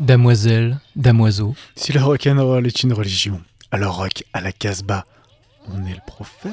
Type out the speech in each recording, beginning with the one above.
Damoiselle, damoiseau. Si le rock'n'roll est une religion, alors rock à la Casbah, on est le prophète.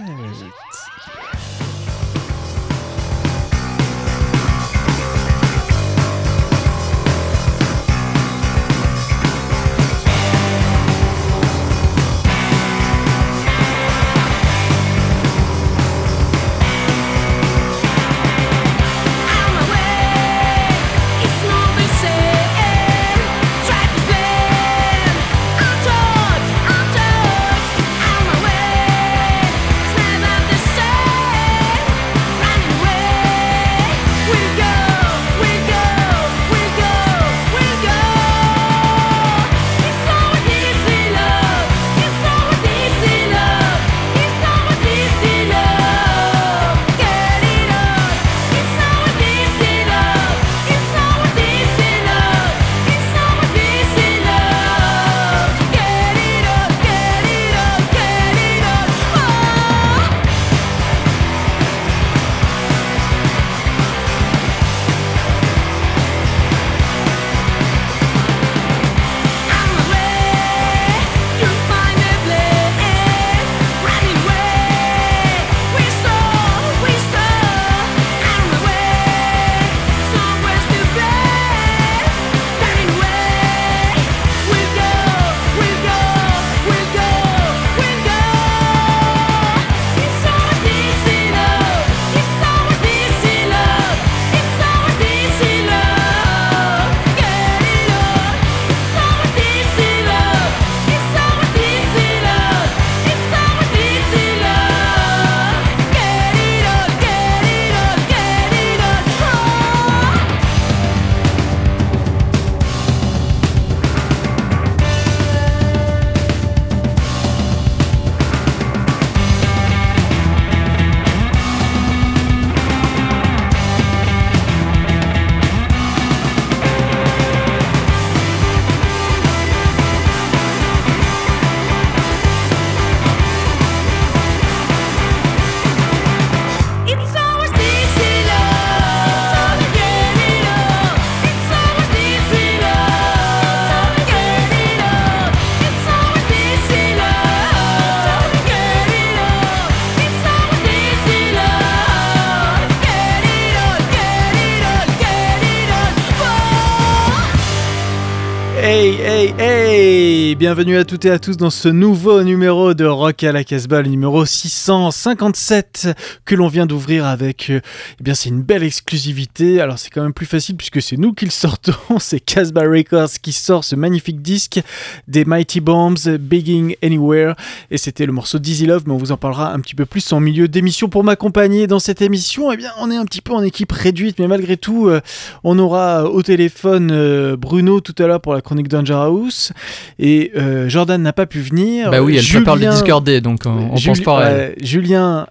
Bienvenue à toutes et à tous dans ce nouveau numéro de Rock à la Casbah, le numéro 657 que l'on vient d'ouvrir avec, euh, eh bien c'est une belle exclusivité. Alors c'est quand même plus facile puisque c'est nous qui le sortons, c'est Casbah Records qui sort ce magnifique disque des Mighty Bombs, Begging Anywhere, et c'était le morceau Dizzy Love, mais on vous en parlera un petit peu plus en milieu d'émission. Pour m'accompagner dans cette émission, eh bien on est un petit peu en équipe réduite, mais malgré tout, euh, on aura au téléphone euh, Bruno tout à l'heure pour la chronique Danger House, et euh, Jordan n'a pas pu venir. Bah oui, elle Julien... prépare le Discord donc on, pense pas à Julien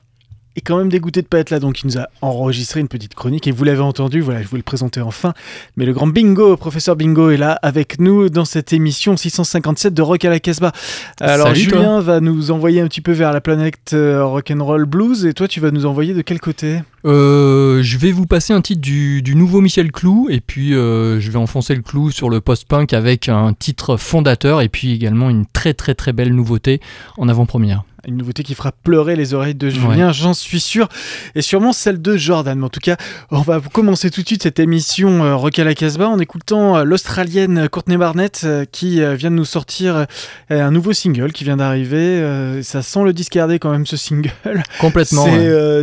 est quand même dégoûté de pas être là, donc il nous a enregistré une petite chronique et vous l'avez entendu, voilà, je vous le présenter enfin. Mais le grand Bingo, professeur Bingo est là avec nous dans cette émission 657 de Rock à la Casbah. Alors Julien va nous envoyer un petit peu vers la planète euh, rock and roll blues et toi tu vas nous envoyer de quel côté? Euh, Je vais vous passer un titre du, du nouveau Michel Clou et puis euh, je vais enfoncer le clou sur le post-punk avec un titre fondateur et puis également une très très très belle nouveauté en avant-première. Une nouveauté qui fera pleurer les oreilles de Julien, j'en suis sûr, et sûrement celle de Jordan. Mais en tout cas, on va commencer tout de suite cette émission euh, Rock à la Casbah en écoutant euh, l'Australienne Courtney Barnett euh, qui vient de nous sortir un nouveau single qui vient d'arriver. ça sent le discarder quand même ce single. Complètement.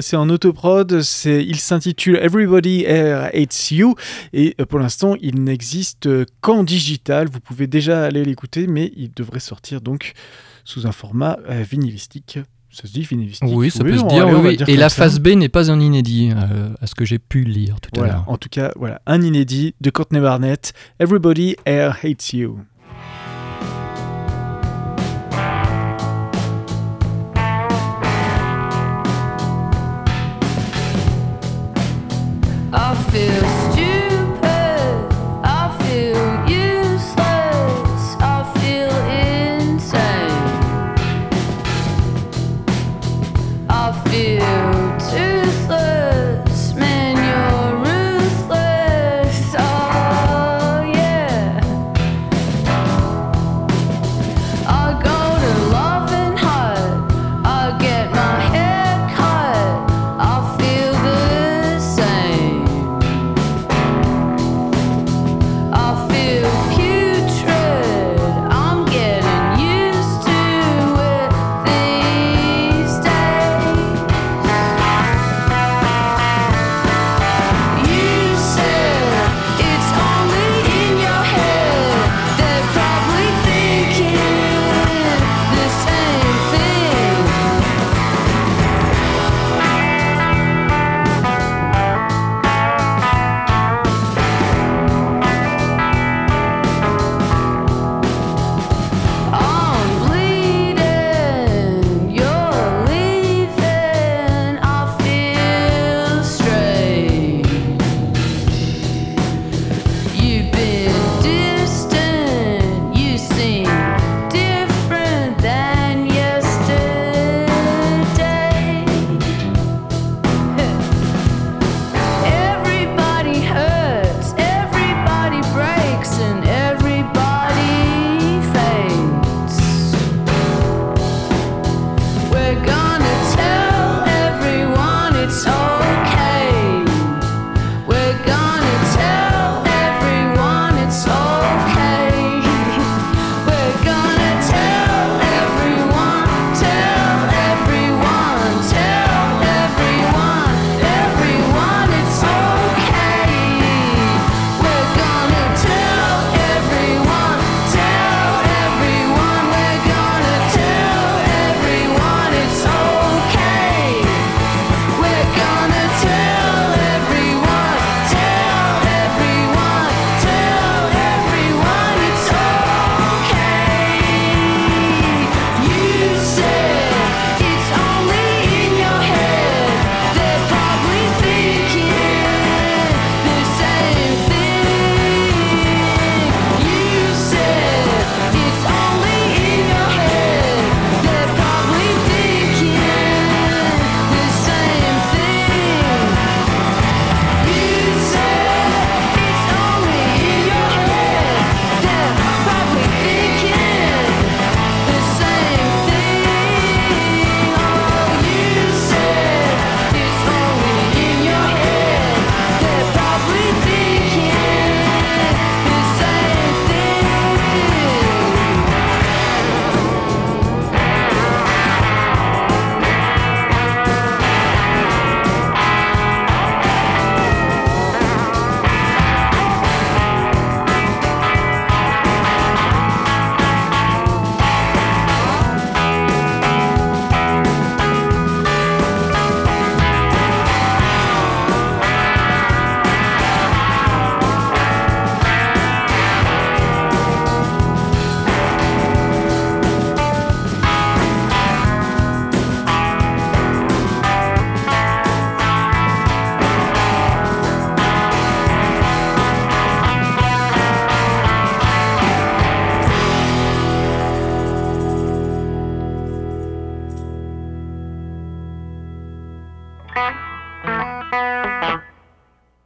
C'est en autoprod, il s'intitule Everybody Hates You et pour l'instant il n'existe qu'en digital. Vous pouvez déjà aller l'écouter, mais il devrait sortir donc sous un format euh, vinylistique. Ça se dit vinylistique Oui, ça peut se dire. Oui, Et la phase B n'est pas un inédit, euh, à ce que j'ai pu lire tout à l'heure. En tout cas, voilà, un inédit de Courtney Barnett. Everybody Air Hates You.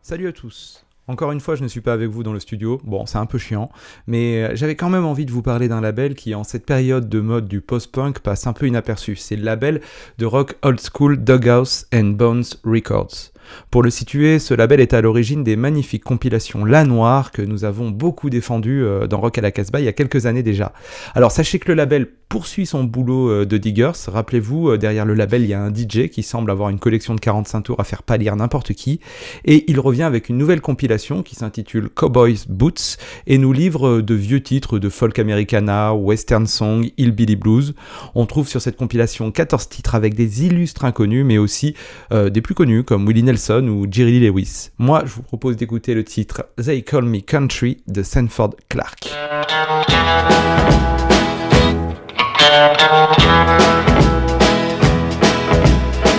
Salut à tous. Encore une fois, je ne suis pas avec vous dans le studio. Bon, c'est un peu chiant, mais euh, j'avais quand même envie de vous parler d'un label qui, en cette période de mode du post-punk, passe un peu inaperçu. C'est le label de rock old school Dughouse and Bones Records. Pour le situer, ce label est à l'origine des magnifiques compilations La Noire que nous avons beaucoup défendues euh, dans Rock à la Casbah il y a quelques années déjà. Alors sachez que le label poursuit son boulot euh, de diggers. Rappelez-vous, euh, derrière le label, il y a un DJ qui semble avoir une collection de 45 tours à faire pâlir n'importe qui. Et il revient avec une nouvelle compilation qui s'intitule Cowboys Boots et nous livre de vieux titres de folk americana, western song, hillbilly blues. On trouve sur cette compilation 14 titres avec des illustres inconnus, mais aussi des plus connus comme Willie Ou Jerry Lee Lewis. Moi, je vous propose d'écouter le titre They Call Me Country de Sanford Clark.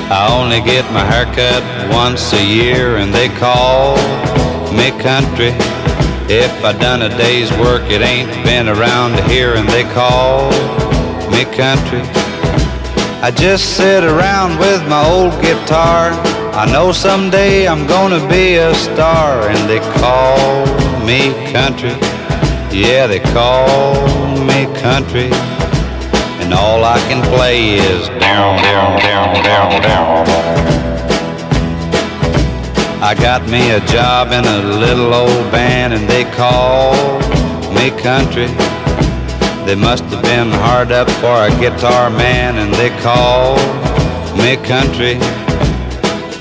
I only get my haircut once a year and they call me country. If I done a day's work, it ain't been around here and they call me country. I just sit around with my old guitar. I know someday I'm gonna be a star and they call me country. Yeah, they call me country and all I can play is down, down, down, down, down. I got me a job in a little old band and they call me country. They must have been hard up for a guitar man and they call me country.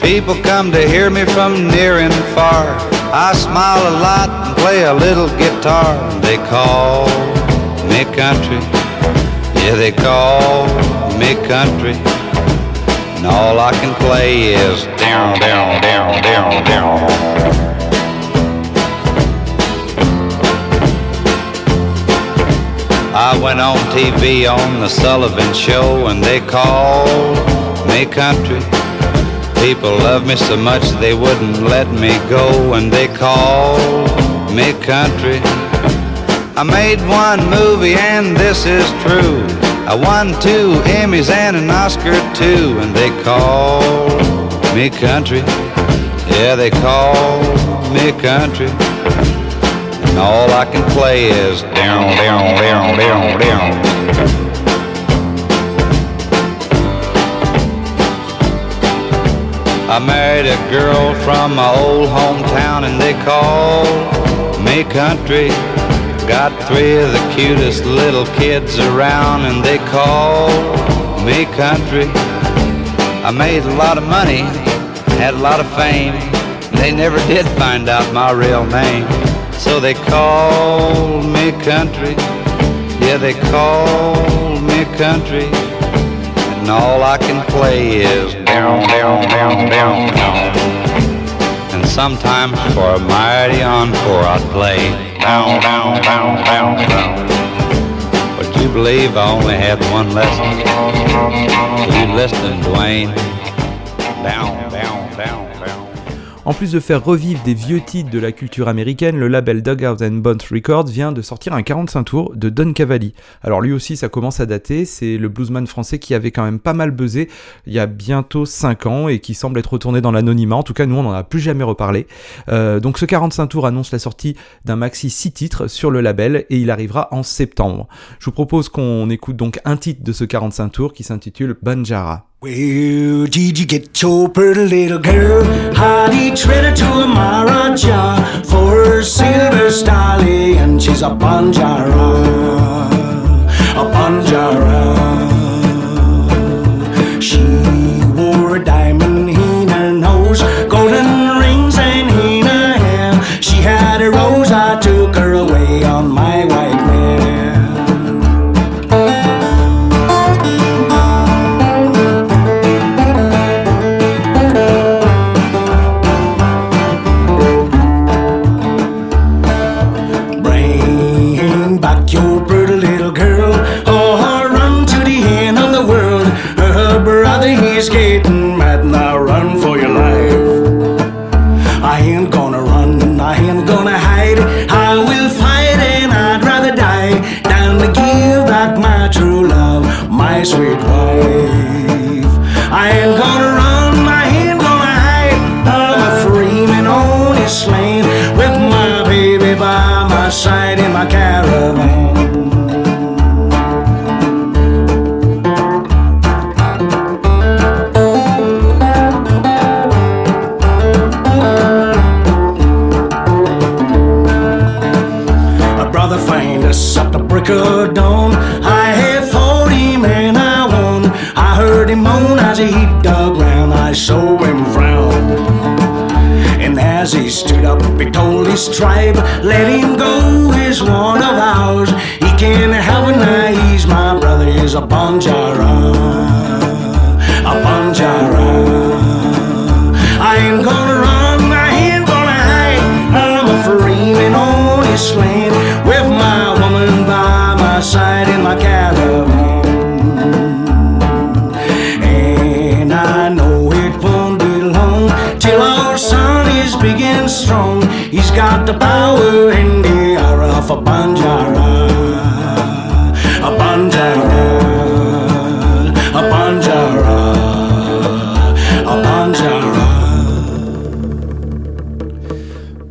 People come to hear me from near and far. I smile a lot and play a little guitar. They call me country. Yeah, they call me country. And all I can play is down, down, down, down, down. I went on TV on the Sullivan Show and they called me country. People love me so much they wouldn't let me go and they call me country. I made one movie and this is true. I won two Emmys and an Oscar too, and they call me country. Yeah, they call me country. And all I can play is down, down, down, down, down. I married a girl from my old hometown and they call me country. Got three of the cutest little kids around and they call me country. I made a lot of money, had a lot of fame. They never did find out my real name. So they call me country. Yeah, they call me country. And all I can play is down, down, down, down, down. And sometimes for a mighty encore I'd play down, down, down, down, down. Would you believe I only had one lesson? You listening, Dwayne? Down, down, down. En plus de faire revivre des vieux titres de la culture américaine, le label Dugout and Bones Records vient de sortir un 45 tours de Don Cavalli. Alors lui aussi ça commence à dater, c'est le bluesman français qui avait quand même pas mal buzzé il y a bientôt 5 ans et qui semble être retourné dans l'anonymat, en tout cas nous on n'en a plus jamais reparlé. Euh, donc ce 45 tours annonce la sortie d'un maxi 6 titres sur le label et il arrivera en septembre. Je vous propose qu'on écoute donc un titre de ce 45 tours qui s'intitule Banjara. Well, did you get your pretty little girl? Honey, treat her to a Maharaja for her silver stallion. And she's a Banjara, a Banjara. sweet wife. I ain't gonna run, I ain't gonna hide. I'm a free man on his lane with my baby by my side in my caravan. His tribe, let him go, he's one of ours. He can't have a night, he's my brother, he's a Banjara.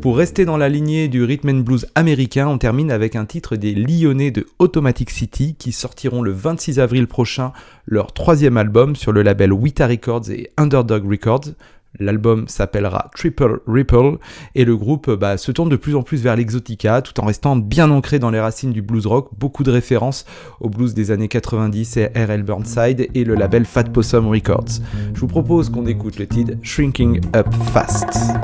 Pour rester dans la lignée du rhythm and blues américain, on termine avec un titre des Lyonnais de Automatic City qui sortiront le 26 avril prochain leur troisième album sur le label Wita Records et Underdog Records. L'album s'appellera Triple Ripple et le groupe bah, se tourne de plus en plus vers l'exotica tout en restant bien ancré dans les racines du blues rock, beaucoup de références au blues des années 90 et R.L. Burnside et le label Fat Possum Records. Je vous propose qu'on écoute le titre Shrinking Up Fast.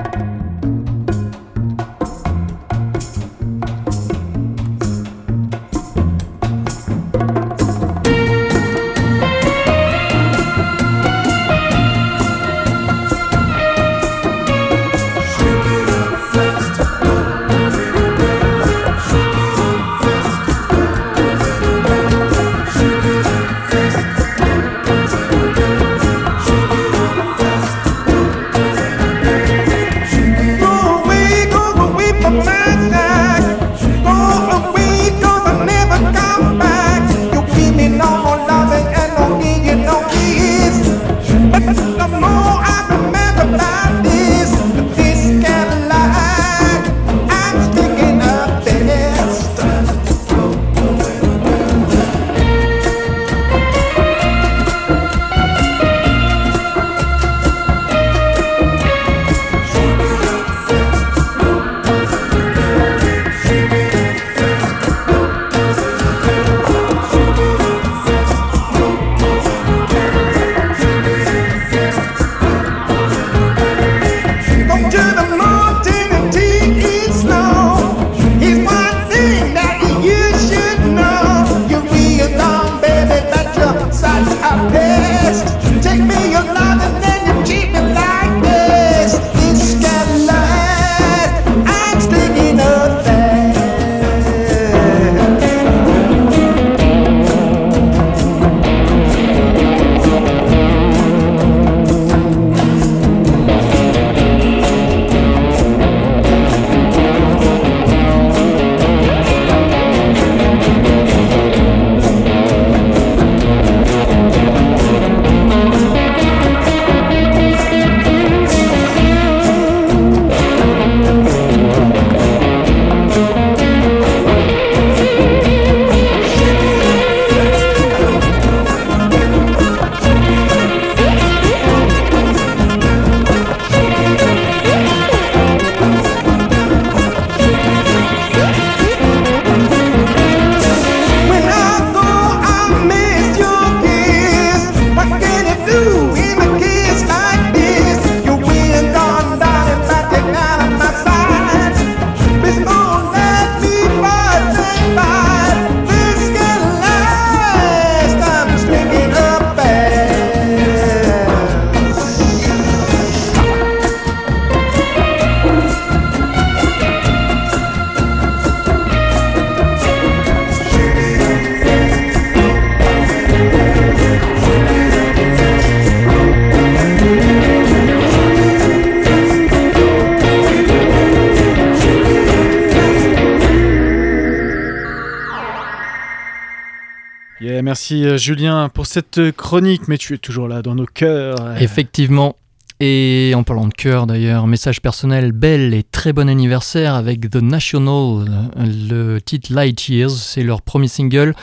Merci euh, Julien pour cette chronique, mais tu es toujours là dans nos cœurs. Effectivement. Et en parlant de cœur d'ailleurs, message personnel, belle et très bon anniversaire avec The National, le titre Light Years, c'est leur premier single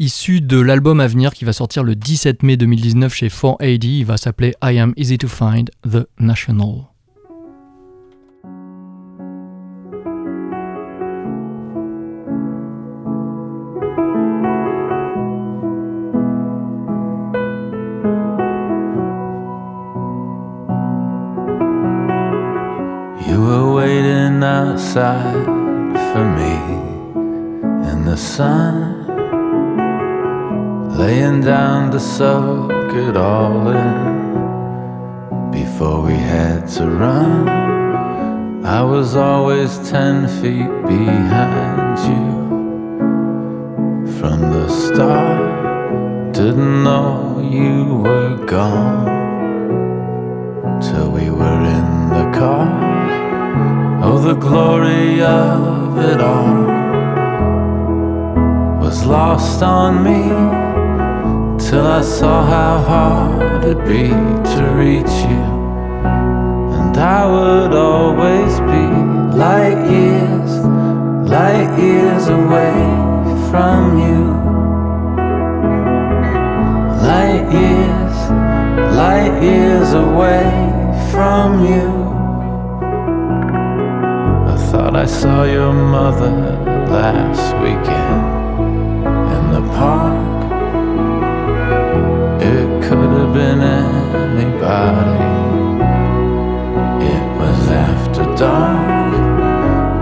issu de l'album à venir qui va sortir le 17 mai 2019 chez 4AD. Il va s'appeler I Am Easy to Find, The National. You were waiting outside for me in the sun, laying down to soak it all in before we had to run. I was always ten feet behind you from the start. Didn't know you were gone till we were in the car. The glory of it all was lost on me till I saw how hard it'd be to reach you. And I would always be light years, light years away from you. Light years, light years away from you. Thought I saw your mother last weekend in the park. It could have been anybody. It was after dark.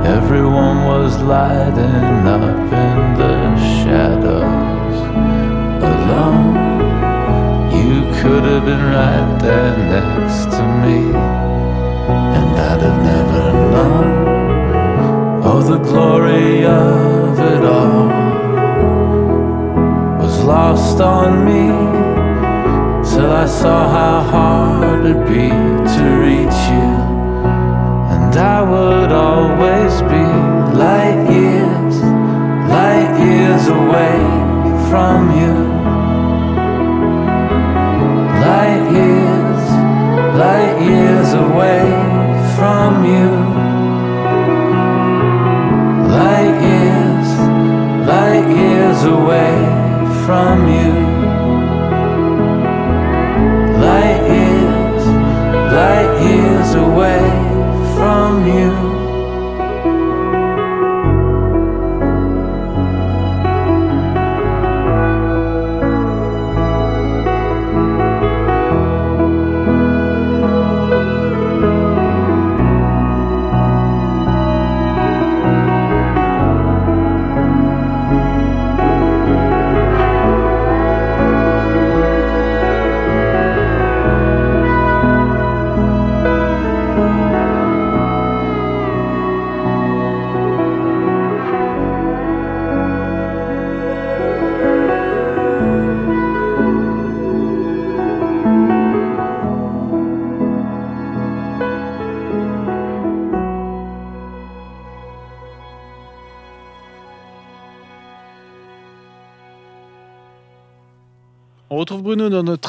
Everyone was lighting up in the shadows alone. You could have been right there next to me, and I'd have never known. Oh, the glory of it all was lost on me till I saw how hard it'd be to reach you. And I would always be light years, light years away from you. Light years, light years away from you. Years away from you. Light years, light years away from you.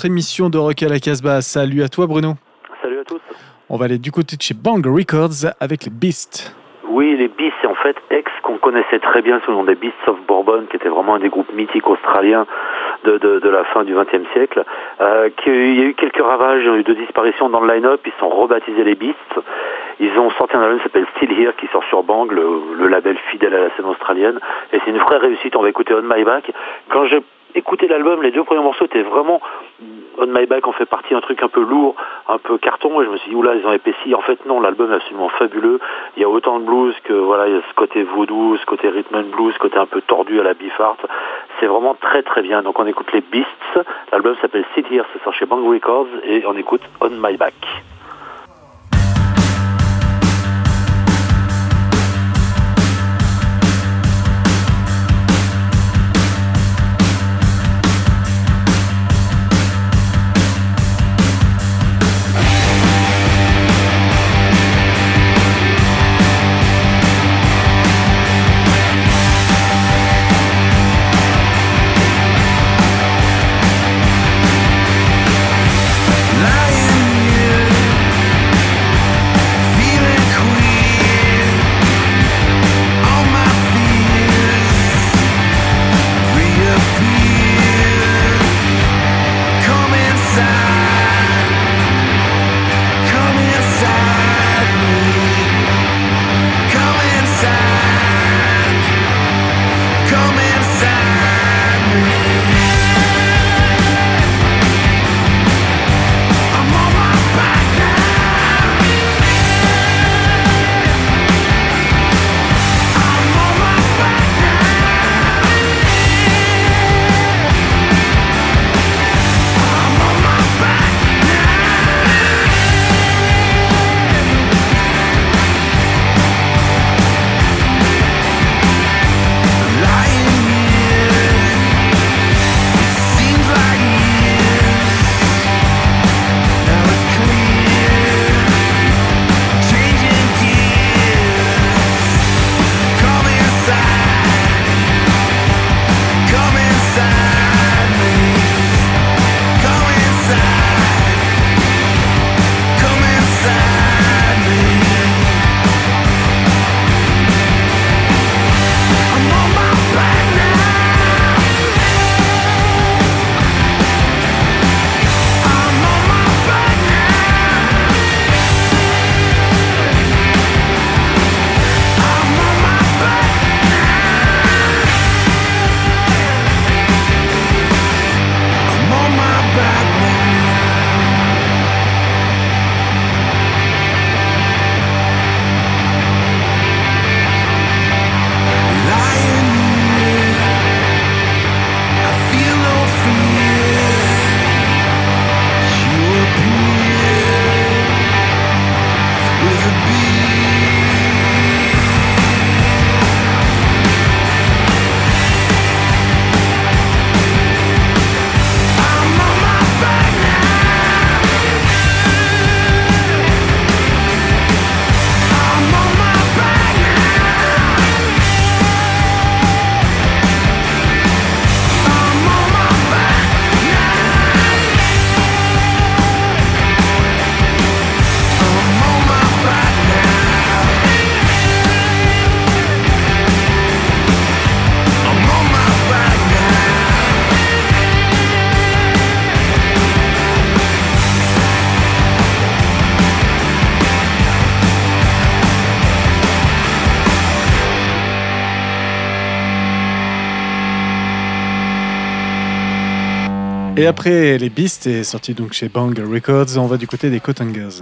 Notre émission de Rock à la Casbah. Salut à toi Bruno. Salut à tous. On va aller du côté de chez Bang Records avec les Beasts. Oui, les Beasts, c'est en fait ex qu'on connaissait très bien sous nom des Beasts of Bourbon, qui était vraiment un des groupes mythiques australiens de, de, de la fin du XXe siècle. Euh, qui, il y a eu quelques ravages, il y a eu deux disparitions dans le line-up, ils sont rebaptisés les Beasts. Ils ont sorti un album qui s'appelle Still Here, qui sort sur Bang, le, le label fidèle à la scène australienne. Et c'est une vraie réussite, on va écouter On My Back. Quand j'ai écouté l'album, les deux premiers morceaux étaient vraiment On My Back en fait partie un truc un peu lourd, un peu carton, et je me suis dit, oula, ils ont épaissi. En fait, non, l'album est absolument fabuleux. Il y a autant de blues que, voilà, il y a ce côté voodoo, ce côté rhythm and blues, ce côté un peu tordu à la Biffart. C'est vraiment très très bien. Donc on écoute les Beasts. L'album s'appelle Sit Here, c'est chez Bang Records, et on écoute On My Back. Et après les Beasts est sorti donc chez Bang Records, on va du côté des Cotangers.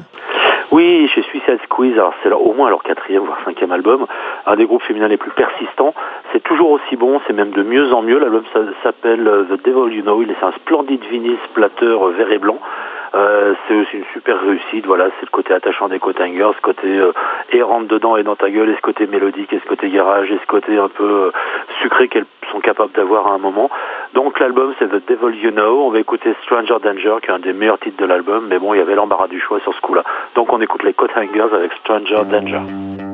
Oui, chez Suicide Squeeze, c'est au moins leur quatrième voire cinquième album, un des groupes féminins les plus persistants. C'est toujours aussi bon, c'est même de mieux en mieux. L'album s'appelle euh, The Devil You Know. Il est c'est un splendide vinyle splatter euh, vert et blanc. Euh, c'est aussi une super réussite. Voilà, c'est le côté attachant des Cotangers, ce côté euh, dedans et dans ta gueule, et ce côté mélodique, et ce côté garage, et ce côté un peu euh, sucré qu'elles sont capables d'avoir à un moment. Donc l'album c'est The Devil You Know. On va écouter Stranger Danger, qui est un des meilleurs titres de l'album. Mais bon, il y avait l'embarras du choix sur ce coup-là. Donc on écoute les Cotangers avec Stranger Danger.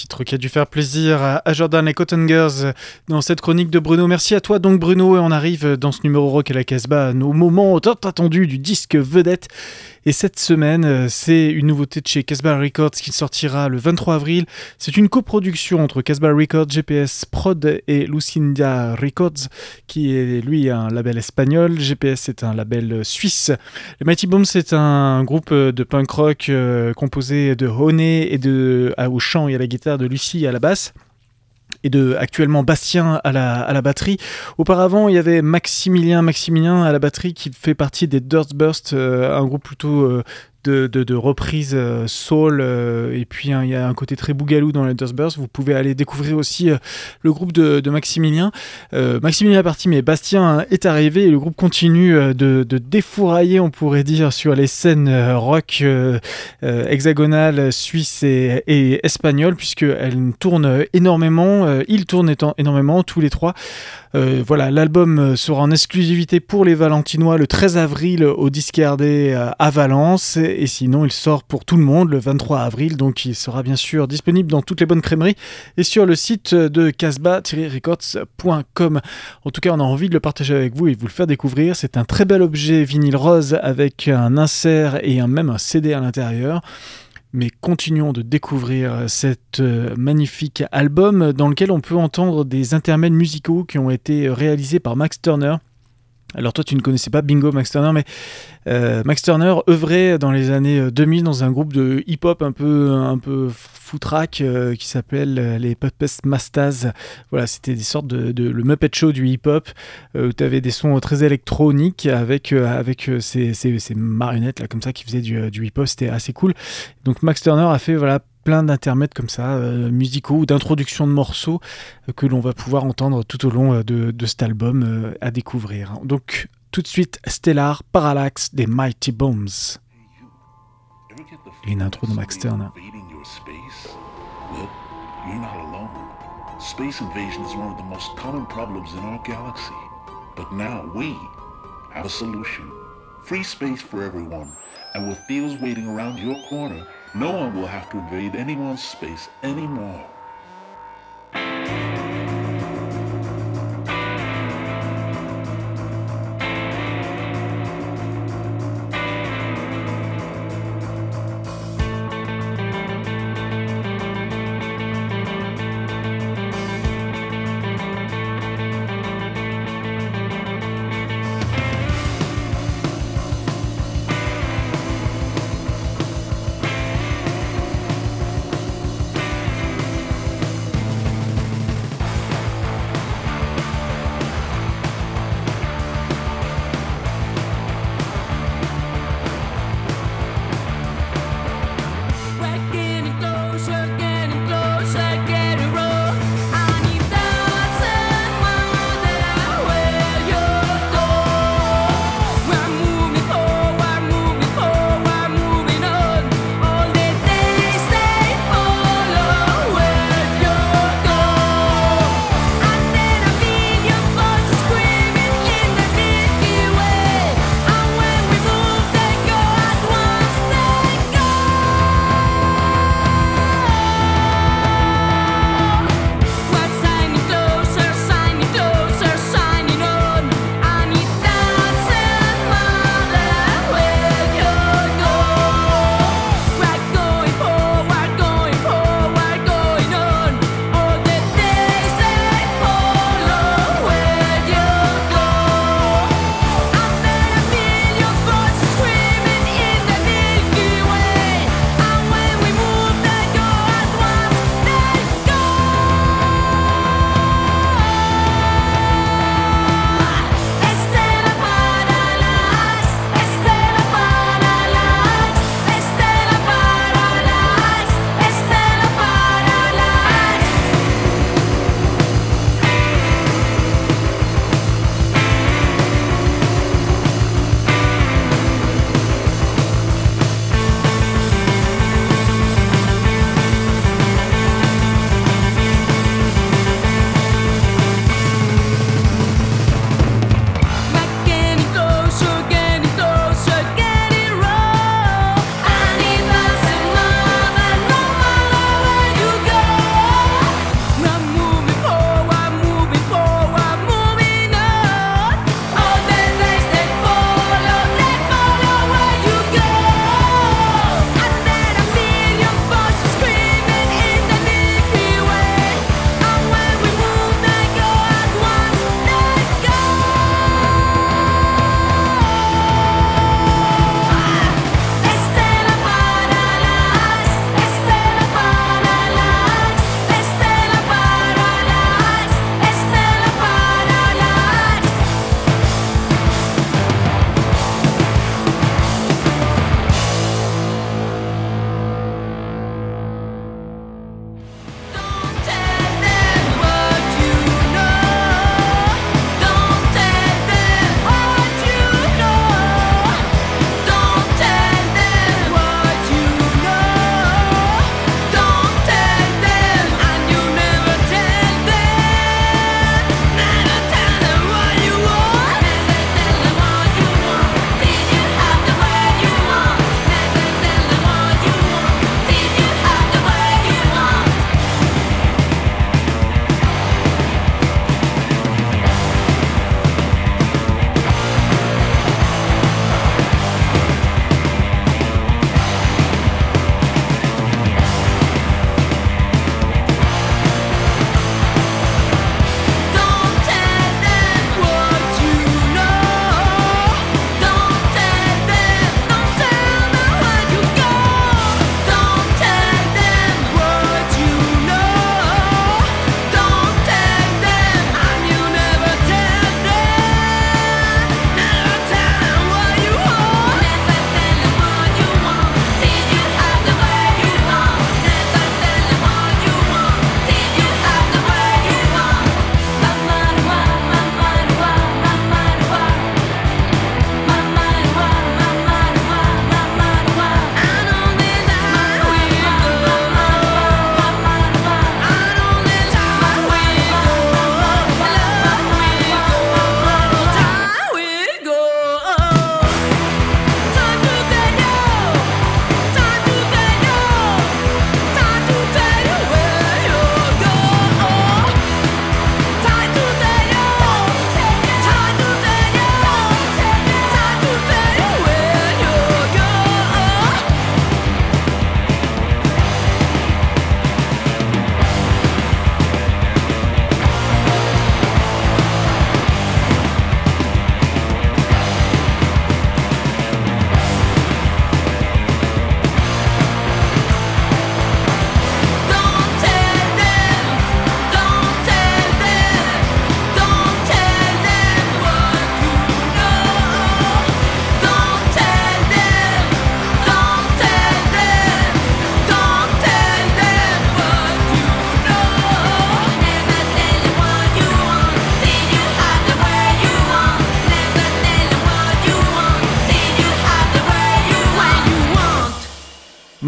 Titre qui a dû faire plaisir à, Jordan et Cotton Girls dans cette chronique de Bruno. Merci à toi donc Bruno et on arrive dans ce numéro rock à la Casbah à nos moments tant attendus du disque vedette. Et cette semaine, euh, c'est une nouveauté de chez Casbah Records qui sortira le 23 avril. C'est une coproduction entre Casbah Records, GPS Prod et Lucinda Records, qui est lui un label espagnol. GPS est un label suisse. Les Mighty Bombs, c'est un groupe de punk rock euh, composé de Honé et de, à- au chant et à la guitare de Lucie à la basse et de actuellement Bastien à la, à la batterie. Auparavant, il y avait Maximilien Maximilien à la batterie qui fait partie des Dirtburst, euh, un groupe plutôt euh, de, de, de reprise euh, soul euh, et puis hein, il y a un côté très bougalou dans les Dirtburst. Vous pouvez aller découvrir aussi euh, le groupe de, de Maximilien. Maximilien est parti, mais Bastien est arrivé et le groupe continue de, de défourailler, on pourrait dire, sur les scènes rock hexagonales, suisses et, et espagnoles, puisqu'elles tournent énormément. ils tournent énormément, tous les trois. Euh, voilà, l'album euh, sera en exclusivité pour les Valentinois le 13 avril au Discardé euh, à Valence. Et sinon, il sort pour tout le monde le 23 avril. Donc, il sera bien sûr disponible dans toutes les bonnes crèmeries et sur le site de casbah-records.com. En tout cas, on a envie de le partager avec vous et de vous le faire découvrir. C'est un très bel objet vinyle rose avec un insert et même un CD à l'intérieur. Mais continuons de découvrir cet euh, magnifique album dans lequel on peut entendre des intermèdes musicaux qui ont été réalisés par Max Turner Alors toi, tu ne connaissais pas Bingo Max Turner, mais euh, Max Turner œuvrait dans les années euh, 2000 dans un groupe de hip-hop un peu, un peu euh, qui s'appelle euh, les Puppet Masters. Voilà, c'était des sortes de, le Muppet Show du hip-hop euh, où tu avais des sons très électroniques avec, euh, avec euh, ces, ces- ces marionnettes là comme ça qui faisaient du, du hip-hop. C'était assez cool. Donc Max Turner a fait voilà plein d'intermèdes comme ça, euh, musicaux ou d'introduction de morceaux euh, que l'on va pouvoir entendre tout au long euh, de, de cet album euh, à découvrir. Donc tout de suite Stellar Parallax des Mighty Bombs. Et une intro de Max not alone. Space invasion is one of the most common problems in our galaxy. But now we have a solution. Free space for everyone. And with deals waiting around your corner, no one will have to invade anyone's space anymore.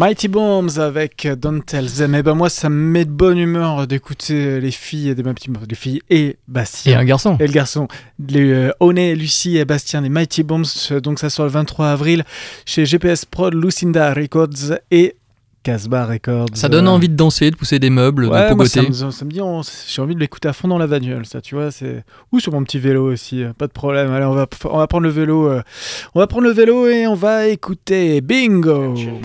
Mighty Bombs avec Don't Tell Them. Et ben moi, ça me met de bonne humeur d'écouter les filles des Mighty Bombs, les filles et Bastien. Et un garçon. Et le garçon. Les euh, Oné, Lucie et Bastien des Mighty Bombs. Donc ça sort le 23 avril chez GPS Prod, Lucinda Records et Casbah Records. Ça donne Euh, envie de danser, de pousser des meubles, Ouais, de moi, ça, pogoter. me, ça me dit, on- j'ai envie de l'écouter à fond dans la bagnole, ça, tu vois, c'est ou sur mon petit vélo aussi, euh, pas de problème. Allez, on va, on va prendre le vélo, euh, on va prendre le vélo et on va écouter Bingo. B-I-N-G-O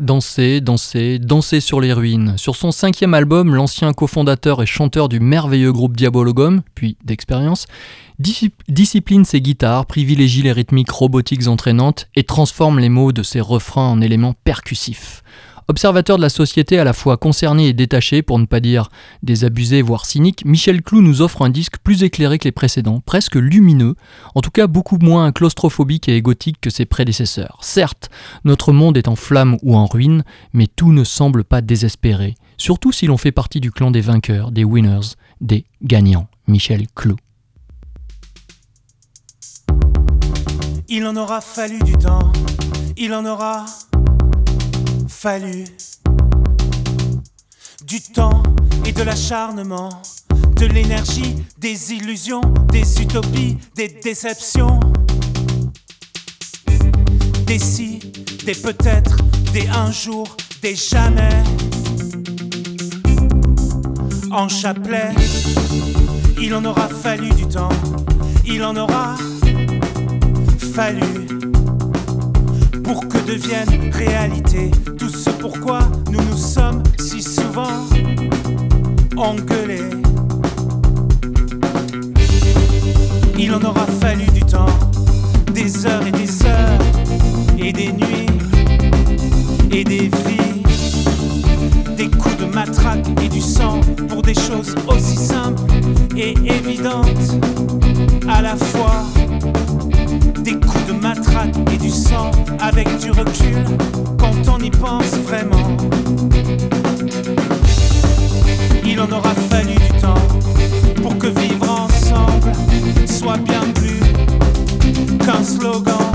Danser, danser, danser sur les ruines. Sur son cinquième album, l'ancien cofondateur et chanteur du merveilleux groupe Diabologum, puis d'expérience, disci- discipline ses guitares, privilégie les rythmiques robotiques entraînantes et transforme les mots de ses refrains en éléments percussifs. Observateur de la société à la fois concerné et détaché, pour ne pas dire désabusé voire cynique, Michel Clou nous offre un disque plus éclairé que les précédents, presque lumineux, en tout cas beaucoup moins claustrophobique et égotique que ses prédécesseurs. Certes, notre monde est en flammes ou en ruine, mais tout ne semble pas désespéré, surtout si l'on fait partie du clan des vainqueurs, des winners, des gagnants. Michel Clou. Il en aura fallu du temps, il en aura fallu du temps et de l'acharnement, de l'énergie, des illusions, des utopies, des déceptions, des si, des peut-être, des un jour, des jamais. En chapelet, il en aura fallu du temps, il en aura fallu pour que devienne réalité tout ce pourquoi nous nous sommes si souvent engueulés. Il en aura fallu du temps, des heures et des heures, et des nuits, et des vies, des coups de matraque et du sang pour des choses aussi simples et évidentes à la fois des coups et du sang avec du recul quand on y pense vraiment. Il en aura fallu du temps pour que vivre ensemble soit bien plus qu'un slogan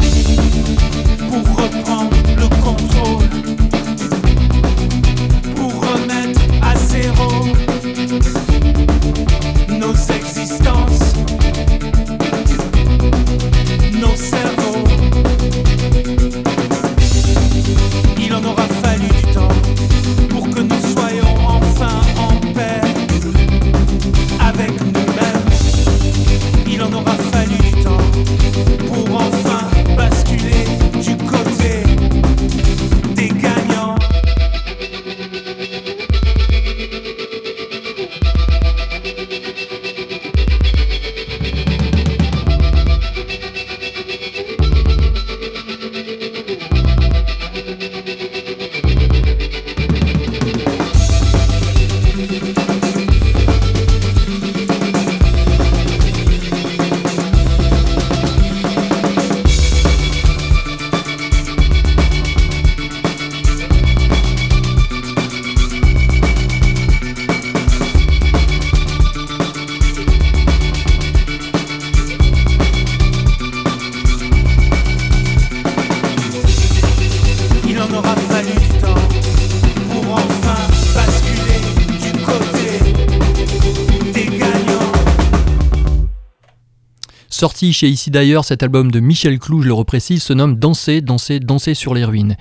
Sorti chez Ici d'ailleurs, cet album de Michel Clou, je le reprécise, se nomme Danser, danser, danser sur les ruines.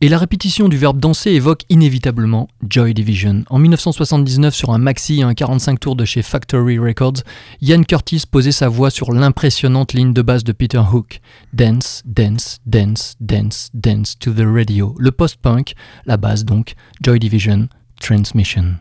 Et la répétition du verbe danser évoque inévitablement Joy Division. En 1979, sur un maxi un 45 tours de chez Factory Records, Ian Curtis posait sa voix sur l'impressionnante ligne de basse de Peter Hook. Dance, dance, dance, dance, dance to the radio. Le post-punk, la base donc, Joy Division, Transmission.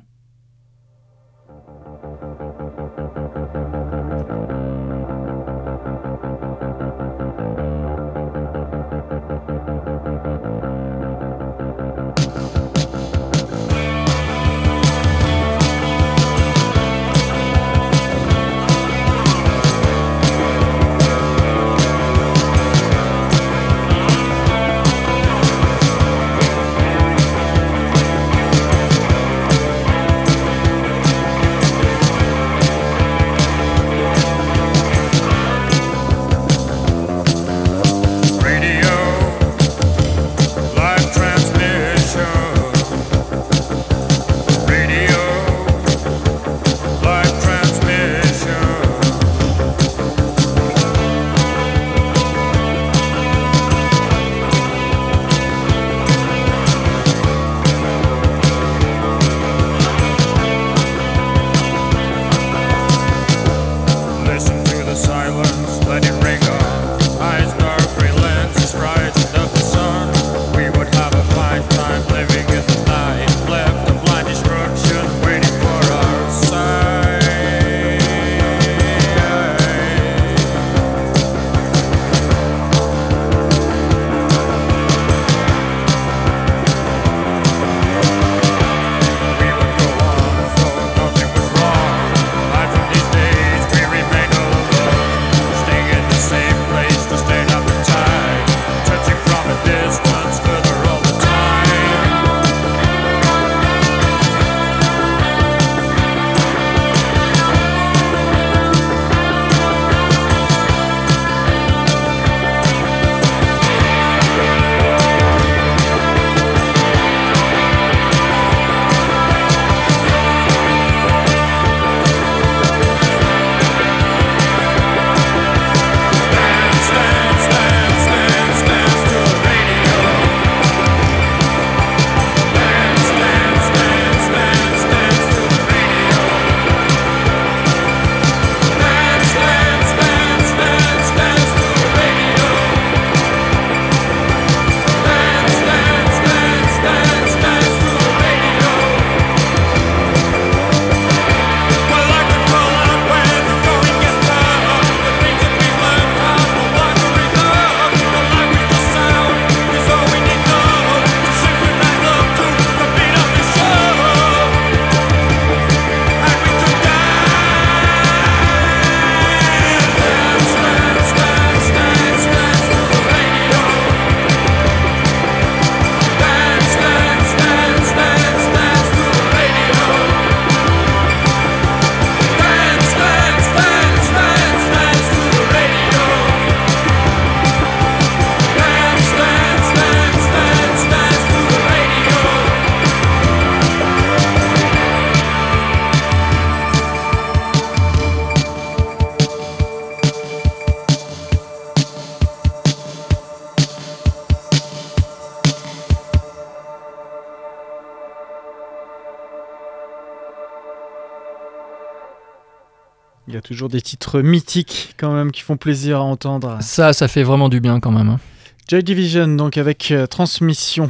Toujours des titres mythiques quand même qui font plaisir à entendre. Ça, ça fait vraiment du bien quand même. hein. Joy Division, donc avec euh, Transmission.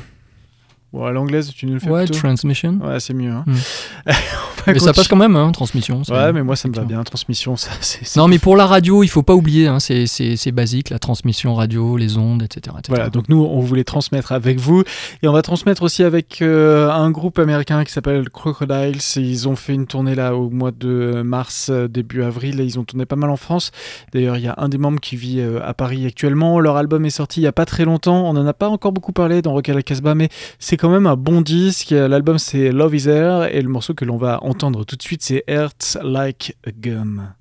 Bon, à l'anglaise, tu nous le fais Ouais, plutôt Transmission. Ouais, c'est mieux. hein. Mm. Mais ça passe quand même, hein, transmission. ça- Ouais, mais moi ça me va bien, Transmission, ça Non, mais pour la radio, il faut pas oublier, hein, c'est- basique, la transmission radio, les ondes, etc. etc. Voilà, donc nous, on voulait transmettre avec vous. Et on va transmettre aussi avec euh, un groupe américain qui s'appelle Crocodiles. Ils ont fait une tournée là au mois de mars, euh, début avril. Et ils ont tourné pas mal en France. D'ailleurs, il y a un des membres qui vit euh, à Paris actuellement. Leur album est sorti il y a pas très longtemps. On n'en a pas encore beaucoup parlé dans Rock à la Casbah, mais c'est quand même un bon disque. L'album, c'est Love is Air. Et le morceau que l'on va entendre tout de suite, c'est Earth Like a Gun.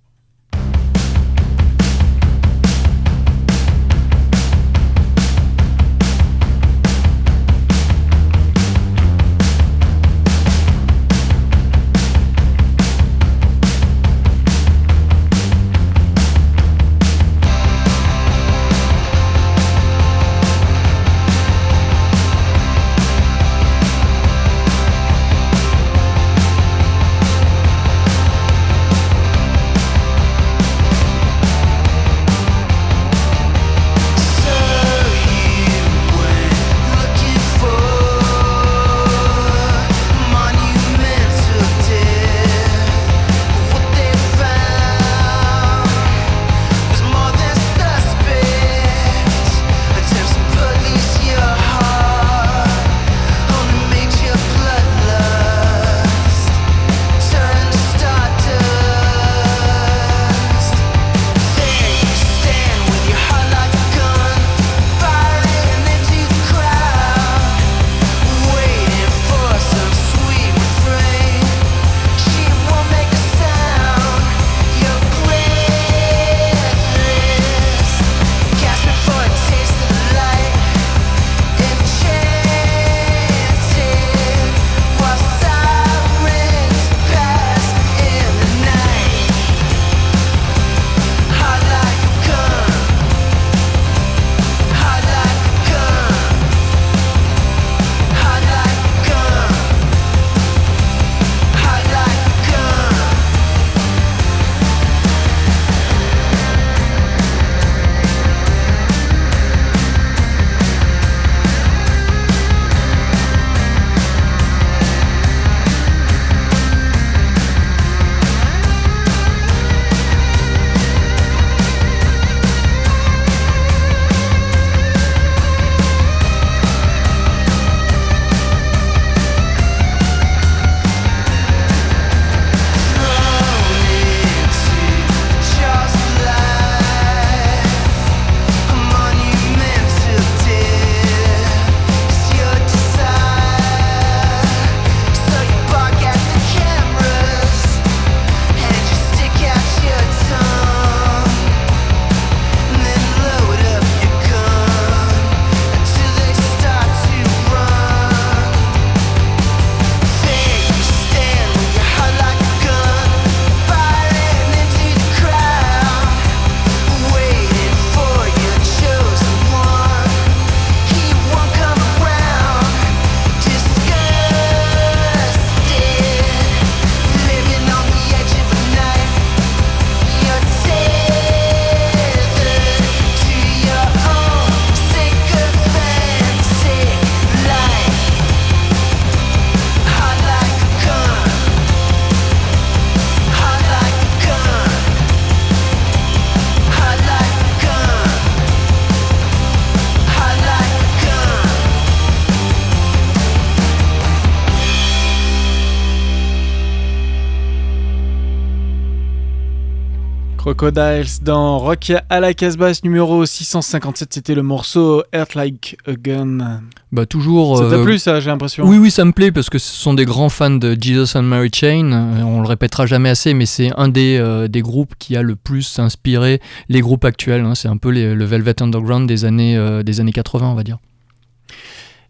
Crocodiles dans Rock à la Casbah numéro 657, c'était le morceau Earth Like a Gun. Bah toujours. Ça t'a euh, plu ça, j'ai l'impression Oui, oui, ça me plaît parce que ce sont des grands fans de Jesus and Mary Chain. Euh, On le répétera jamais assez, mais c'est un des, euh, des groupes qui a le plus inspiré les groupes actuels. hein. C'est un peu les- le Velvet Underground des années, euh, des années 80, on va dire.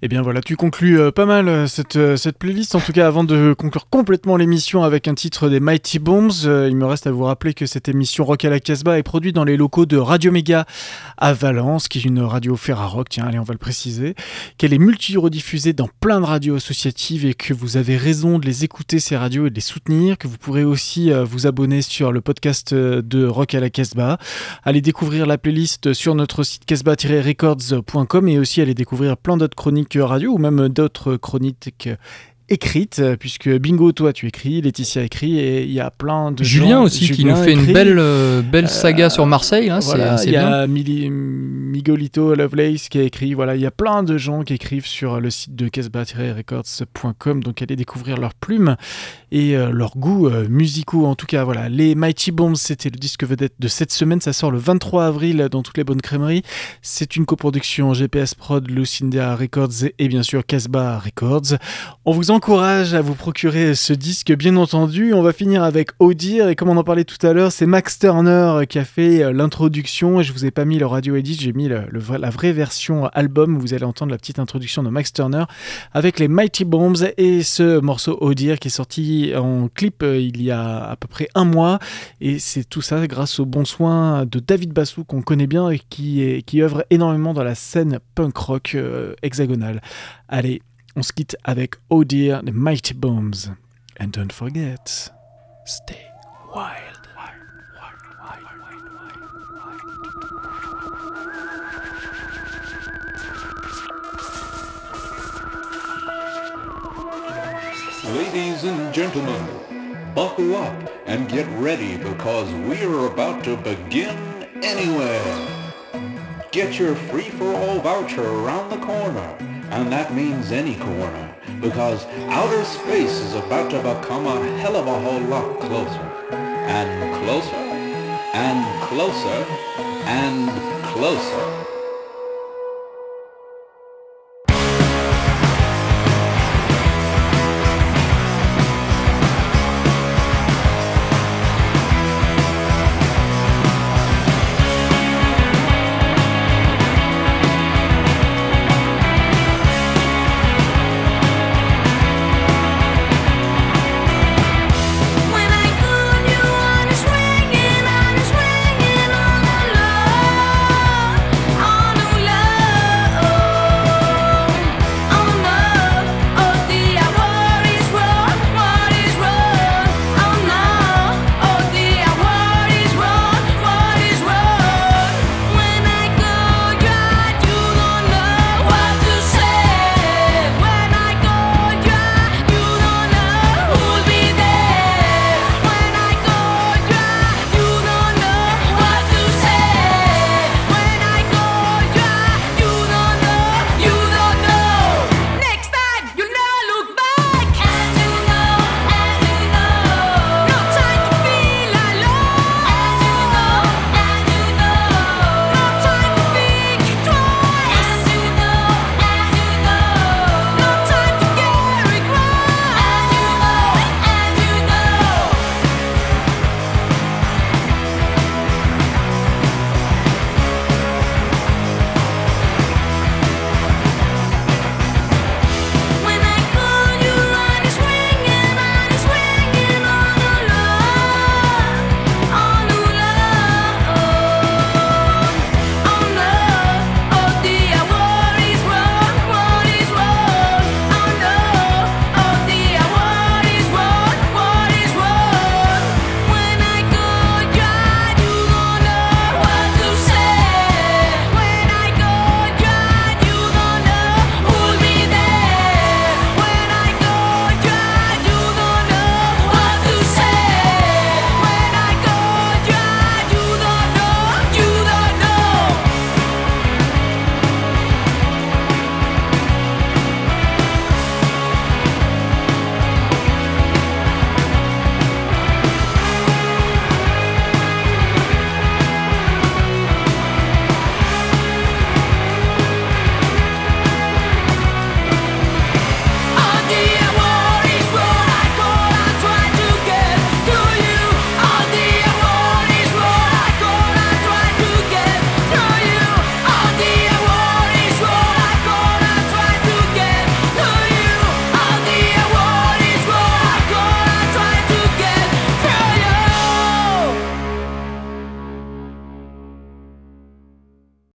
Eh bien voilà, tu conclus euh, pas mal euh, cette, euh, cette playlist. En tout cas, avant de conclure complètement l'émission avec un titre des Mighty Bombs, il me reste à vous rappeler que cette émission Rock à la Casbah est produite dans les locaux de Radio Méga à Valence, qui est une radio Ferrarock, tiens, allez, on va le préciser, qu'elle est multi-rediffusée dans plein de radios associatives et que vous avez raison de les écouter, ces radios, et de les soutenir, que vous pourrez aussi vous abonner sur le podcast de Rock à la Casbah. Allez découvrir la playlist sur notre site casbah-records.com et aussi allez découvrir plein d'autres chroniques radio ou même d'autres chroniques écrites, euh, puisque Bingo, toi tu écris, Laetitia écrit, et il y a plein de Julien gens- aussi qui nous fait une belle, euh, belle saga sur Marseille. là, c'est- Voilà, c'est il y a Migolito Lovelace qui a écrit. Voilà, il y a plein de gens qui écrivent sur le site de casbah-records.com. Donc allez découvrir leurs plumes et euh, leurs goûts euh, musicaux. En tout cas, voilà, les Mighty Bombs, c'était le disque vedette de cette semaine. Ça sort le 23 avril dans toutes les bonnes crèmeries. C'est une coproduction GPS Prod, Lucinda Records et bien sûr Casbah Records. On vous encourage à vous procurer ce disque, bien entendu. On va finir avec Odir, et comme on en parlait tout à l'heure, c'est Max Turner qui a fait euh, l'introduction, et je vous ai pas mis le radio edit, j'ai mis la vraie version album, vous allez entendre la petite introduction de Max Turner avec les Mighty Bombs, et ce morceau Odir qui est sorti en clip euh, il y a à peu près un mois, et c'est tout ça grâce au bon soin de David Bassou, qu'on connaît bien, et qui, qui œuvre énormément dans la scène punk rock euh, hexagonale. Allez, on se quitte avec Oh Dear, the Mighty Bombs. And don't forget, stay wild. Ladies and gentlemen, buckle up and get ready because we're about to begin anywhere. Get your free-for-all voucher around the corner, and that means any corner, because outer space is about to become a hell of a whole lot closer, and closer, and closer, and closer.